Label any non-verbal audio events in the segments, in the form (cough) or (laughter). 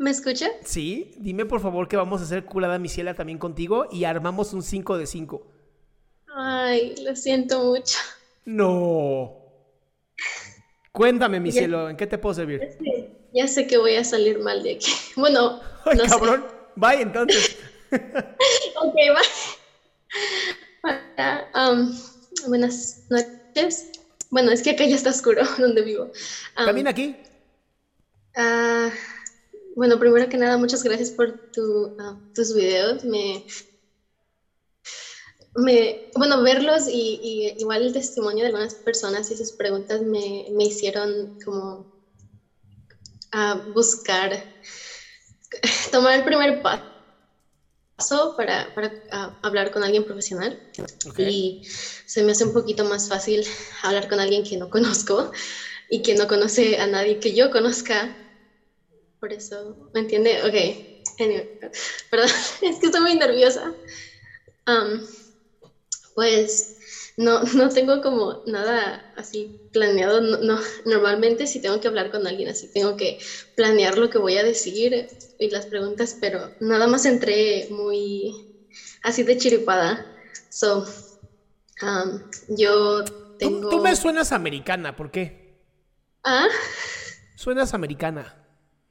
¿Me escucha? Sí, dime por favor que vamos a hacer culada misiela también contigo y armamos un 5 de 5. Ay, lo siento mucho. No. Cuéntame, mi cielo, ¿en qué te puedo servir? Ya sé, ya sé que voy a salir mal de aquí. (laughs) Bueno, Ay, no sé. cabrón. Bye, entonces. (laughs) Ok. Hola, um, buenas noches. Bueno, es que acá ya está oscuro (laughs) donde vivo. Um, Camina aquí. ah, bueno, primero que nada, muchas gracias por tu, ah, tus videos. Me, me, bueno, verlos y, y igual el testimonio de algunas personas y sus preguntas me, me hicieron como a buscar, (laughs) tomar el primer paso para, para ah, hablar con alguien profesional. Ok. Y se me hace un poquito más fácil hablar con alguien que no conozco y que no conoce a nadie que yo conozca. Por eso, ¿me entiende? Ok, anyway, perdón, (laughs) es que estoy muy nerviosa. Am, pues no, no tengo como nada así planeado. No, no- normalmente si tengo que hablar con alguien así, tengo que planear lo que voy a decir y las preguntas, pero nada más entré muy así de chiripada. So, um, yo Tú, tengo... tú me suenas americana, ¿por qué? Ah, Suenas americana.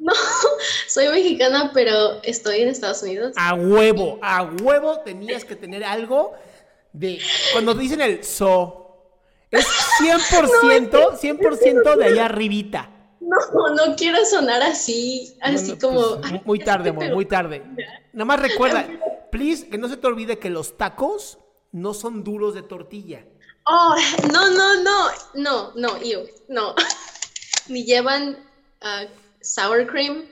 No, (laughs) soy mexicana, pero estoy en Estados Unidos. A huevo, a huevo tenías que tener algo de... Cuando dicen el so, es 100%, 100% de allá arribita. No, no quiero sonar así, así No, no, como... pues, ay, muy tarde, amor, muy tarde. Nada más recuerda, please, que no se te olvide que los tacos no son duros de tortilla. Oh, no, no, no, no, no, ew, no. (laughs) Ni llevan ah, sour cream.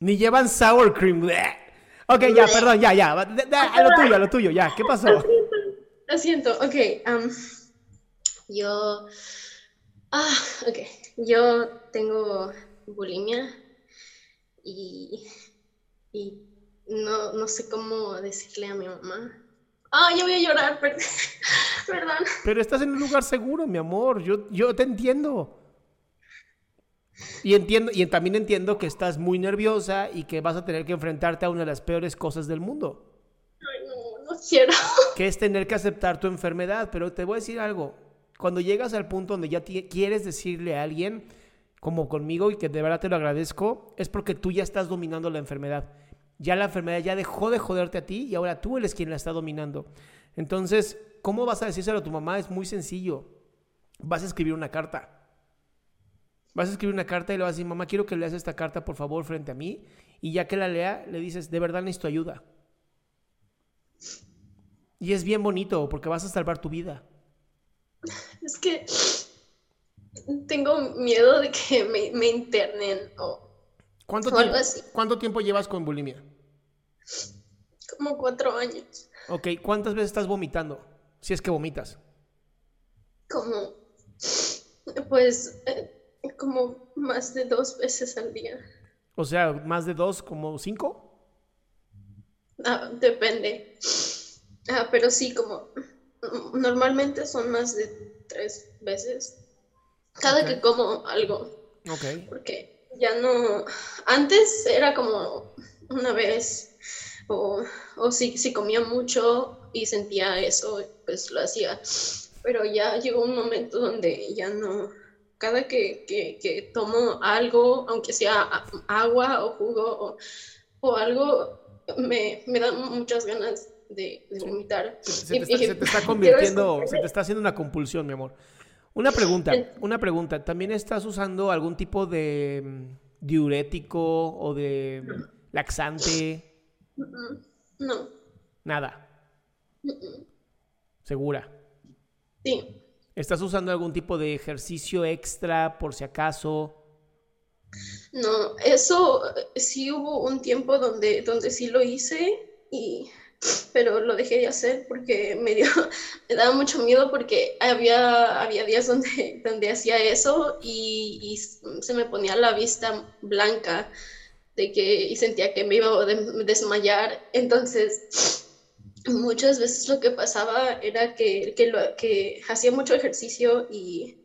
Ni llevan sour cream. Ok, ya, perdón, ya, ya. de- A lo tuyo, a lo tuyo, ya. ¿Qué (laughs) pasó? Lo siento, ok. am, yo. Ah, ok. Yo tengo bulimia y. Y no, no sé cómo decirle a mi mamá. Ah, yo voy a llorar, per- (laughs) perdón. Pero estás en un lugar seguro, mi amor. Yo, yo te entiendo. Y entiendo, y también entiendo que estás muy nerviosa y que vas a tener que enfrentarte a una de las peores cosas del mundo. Ay, no, no quiero. que es tener que aceptar tu enfermedad. Pero te voy a decir algo. Cuando llegas al punto donde ya quieres decirle a alguien, como conmigo, y que de verdad te lo agradezco, es porque tú ya estás dominando la enfermedad. Ya la enfermedad ya dejó de joderte a ti y ahora tú eres quien la está dominando. Entonces, ¿cómo vas a decírselo a tu mamá? Es muy sencillo. Vas a escribir una carta. Vas a escribir una carta y le vas a decir, mamá, quiero que leas esta carta, por favor, frente a mí. Y ya que la lea, le dices, de verdad necesito ayuda. Y es bien bonito porque vas a salvar tu vida. (laughs) Es que tengo miedo de que me, me internen o ¿Cuánto, O algo tiempo, así. ¿Cuánto tiempo llevas con bulimia? como cuatro años. Ok, ¿cuántas veces estás vomitando? Si es que vomitas. Como, pues, eh, como más de dos veces al día. O sea, más de dos, como cinco. Ah, depende. Ah, pero sí, como mm, normalmente son más de tres veces. Cada que como algo. Ok. Porque ya no. Antes era como una vez o, o si, si comía mucho y sentía eso, pues lo hacía. Pero ya llegó un momento donde ya no, cada que, que, que tomo algo, aunque sea agua o jugo o, o algo, me, me da muchas ganas de, de vomitar. Se, te, está, se te está convirtiendo, se te está haciendo una compulsión, mi amor. Una pregunta, una pregunta. ¿También estás usando algún tipo de mm, diurético o de laxante? No. Nada. ¿Segura? Sí. ¿Estás usando algún tipo de ejercicio extra por si acaso? No, eso sí hubo un tiempo donde, donde sí lo hice y pero lo dejé de hacer porque (laughs) me dio, me daba mucho miedo porque había, había días donde, (laughs) donde hacía eso y, y se me ponía la vista blanca de que, y sentía que me iba a desmayar. Entonces, muchas veces lo que pasaba era que, que, lo, que hacía mucho ejercicio y,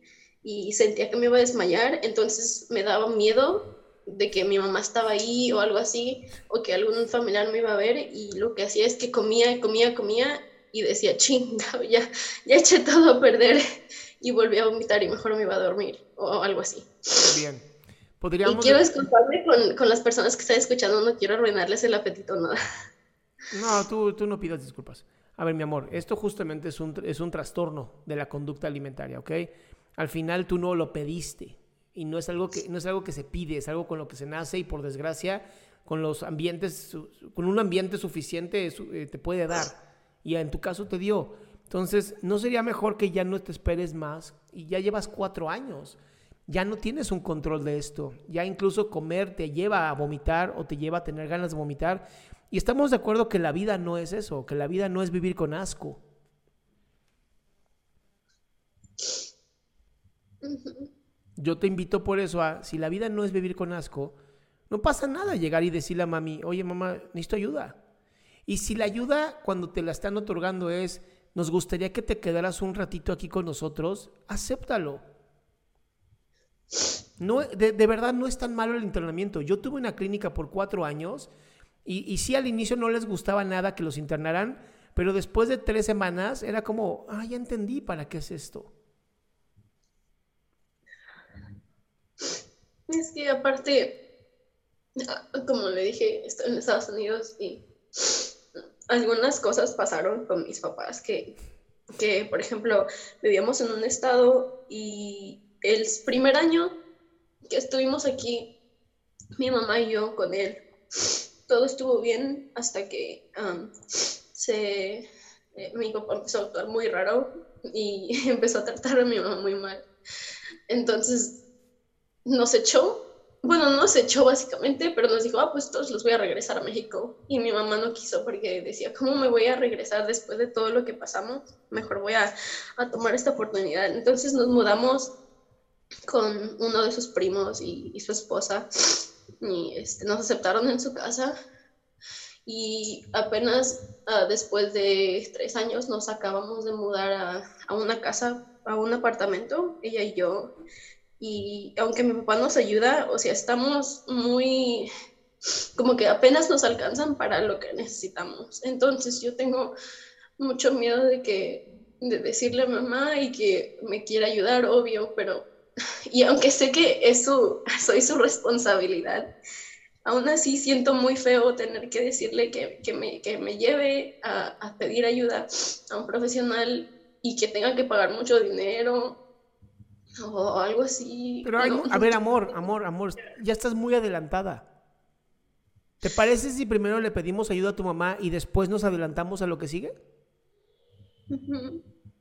y sentía que me iba a desmayar, entonces me daba miedo de que mi mamá estaba ahí o algo así, o que algún familiar me iba a ver, y lo que hacía es que comía, comía, comía, y decía, chinga, ya, ya eché todo a perder, y volví a vomitar y mejor me iba a dormir, o algo así. Bien. ¿Podríamos... Y quiero disculparme con, con, las personas que están escuchando, no quiero arruinarles el apetito, nada. No, tú, tú no pidas disculpas. A ver, mi amor, esto justamente es un, es un trastorno de la conducta alimentaria, ¿ok? Al final tú no lo pediste, y no es algo que no es algo que se pide, es algo con lo que se nace y por desgracia con los ambientes con un ambiente suficiente eh, te puede dar y en tu caso te dio. Entonces, ¿no sería mejor que ya no te esperes más y ya llevas cuatro años? Ya no tienes un control de esto. Ya incluso comer te lleva a vomitar o te lleva a tener ganas de vomitar. Y estamos de acuerdo que la vida no es eso, que la vida no es vivir con asco. Yo te invito por eso a, si la vida no es vivir con asco, no pasa nada llegar y decirle a mami, oye mamá, necesito ayuda. Y si la ayuda cuando te la están otorgando es, nos gustaría que te quedaras un ratito aquí con nosotros, acéptalo. No, de, verdad no es tan malo el entrenamiento. Yo tuve una clínica por cuatro años y, y sí al inicio no les gustaba nada que los internaran, pero después de tres semanas era como, ah, ya entendí para qué es esto. Es que aparte, como le dije, estoy en Estados Unidos y algunas cosas pasaron con mis papás que, que, por ejemplo, vivíamos en un estado y el primer año que estuvimos aquí, mi mamá y yo con él, todo estuvo bien hasta que um, se, eh, mi papá empezó a actuar muy raro y (laughs) empezó a tratar a mi mamá muy mal. Entonces nos echó, bueno, no nos echó básicamente, pero nos dijo, ah, pues todos los voy a regresar a México. Y mi mamá no quiso porque decía, ¿cómo me voy a regresar después de todo lo que pasamos? Mejor voy a, a tomar esta oportunidad. Entonces nos mudamos con uno de sus primos y, y su esposa y este, nos aceptaron en su casa y apenas uh, después de tres años nos acabamos de mudar a, a, una casa, a un apartamento, ella y yo, y aunque mi papá nos ayuda, o sea, estamos muy, como que apenas nos alcanzan para lo que necesitamos. Entonces yo tengo mucho miedo de que, de decirle a mamá y que me quiera ayudar, obvio, pero, (laughs) y aunque sé que es su, (laughs) soy su responsabilidad, aún así siento muy feo tener que decirle que, que, me, que me, lleve a, a pedir ayuda a un profesional y que tenga que pagar mucho dinero o algo así. Pero a ver, amor, amor, amor, ya estás muy adelantada. ¿Te parece si primero le pedimos ayuda a tu mamá y después nos adelantamos a lo que sigue?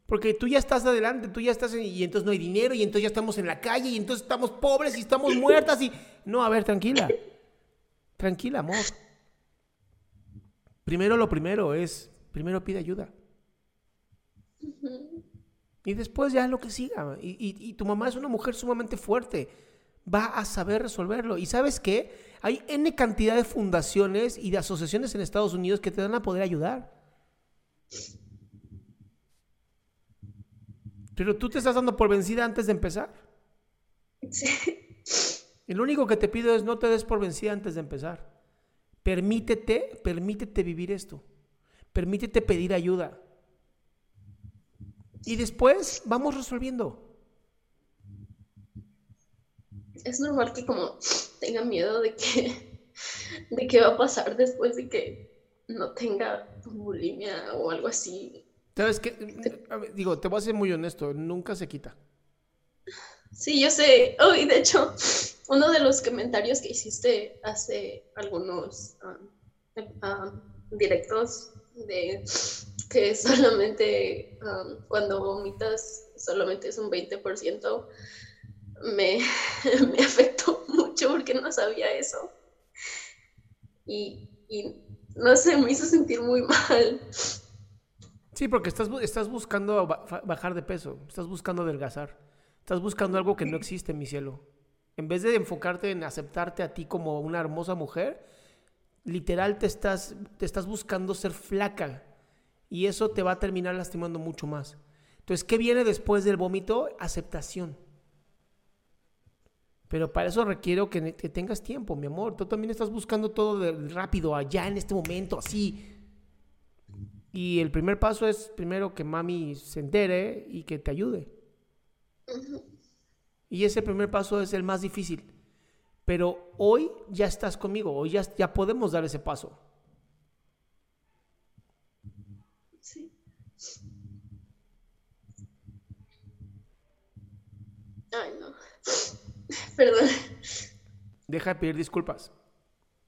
Porque tú ya estás adelante, tú ya estás y entonces no hay dinero y entonces ya estamos en la calle y entonces estamos pobres y estamos muertas y... No, a ver, tranquila. Tranquila, amor. Primero lo primero es, primero pide ayuda. Y después ya lo que siga. Y, tu mamá es una mujer sumamente fuerte. Va a saber resolverlo. Y sabes qué? Hay N cantidad de fundaciones y de asociaciones en Estados Unidos que te dan a poder ayudar. Pero tú te estás dando por vencida antes de empezar. Sí. Lo único que te pido es no te des por vencida antes de empezar. Permítete, permítete vivir esto. Permítete pedir ayuda. Y después vamos resolviendo. Es normal que como tenga miedo de que, de qué va a pasar después de que no tenga bulimia o algo así. ¿Sabes qué? Digo, te voy a ser muy honesto, nunca se quita. Sí, yo sé. Oh, y de hecho, uno de los comentarios que hiciste hace algunos um, um, directos de que solamente um, cuando vomitas solamente es un 20%, me, (laughs) me afectó mucho porque no sabía eso. Y, y no sé, me hizo sentir muy mal. Sí, porque estás, estás buscando bajar de peso, estás buscando adelgazar, estás buscando algo que no existe, mi cielo. En vez de enfocarte en aceptarte a ti como una hermosa mujer, literal te estás, te estás buscando ser flaca y eso te va a terminar lastimando mucho más. Entonces, ¿qué viene después del vómito? Aceptación. Pero para eso requiero que, tengas tiempo, mi amor. Tú también estás buscando todo rápido, allá en este momento, así. Y el primer paso es primero que mami se entere y que te ayude. Y ese primer paso es el más difícil. Pero hoy ya estás conmigo, hoy ya, ya podemos dar ese paso. Sí. Ay, no. (laughs) Perdón. Deja de pedir disculpas.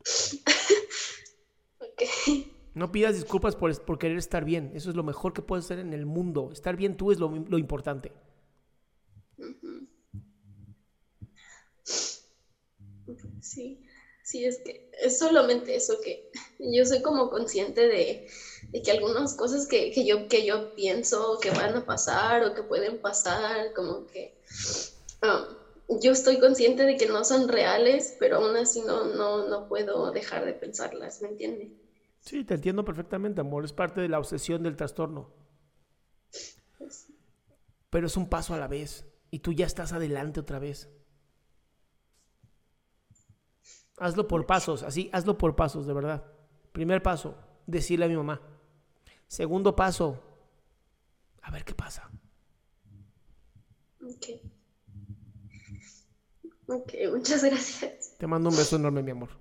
(laughs) ok. No pidas disculpas por, querer estar bien. Eso es lo mejor que puedes hacer en el mundo. Estar bien tú es lo, lo importante. Sí, sí, es que es solamente eso que yo soy como consciente de, de que algunas cosas que, que, yo, que yo pienso que van a pasar o que pueden pasar, como que um, yo estoy consciente de que no son reales, pero aún así no, no, no puedo dejar de pensarlas, ¿me entiendes? Sí, te entiendo perfectamente, amor. Es parte de la obsesión del trastorno. Pues pero es un paso a la vez y tú ya estás adelante otra vez. Hazlo por pasos, así, hazlo por pasos, de verdad. Primer paso, decirle a mi mamá. Segundo paso, a ver qué pasa. Okay. Ok, muchas gracias. Te mando un beso enorme, mi amor.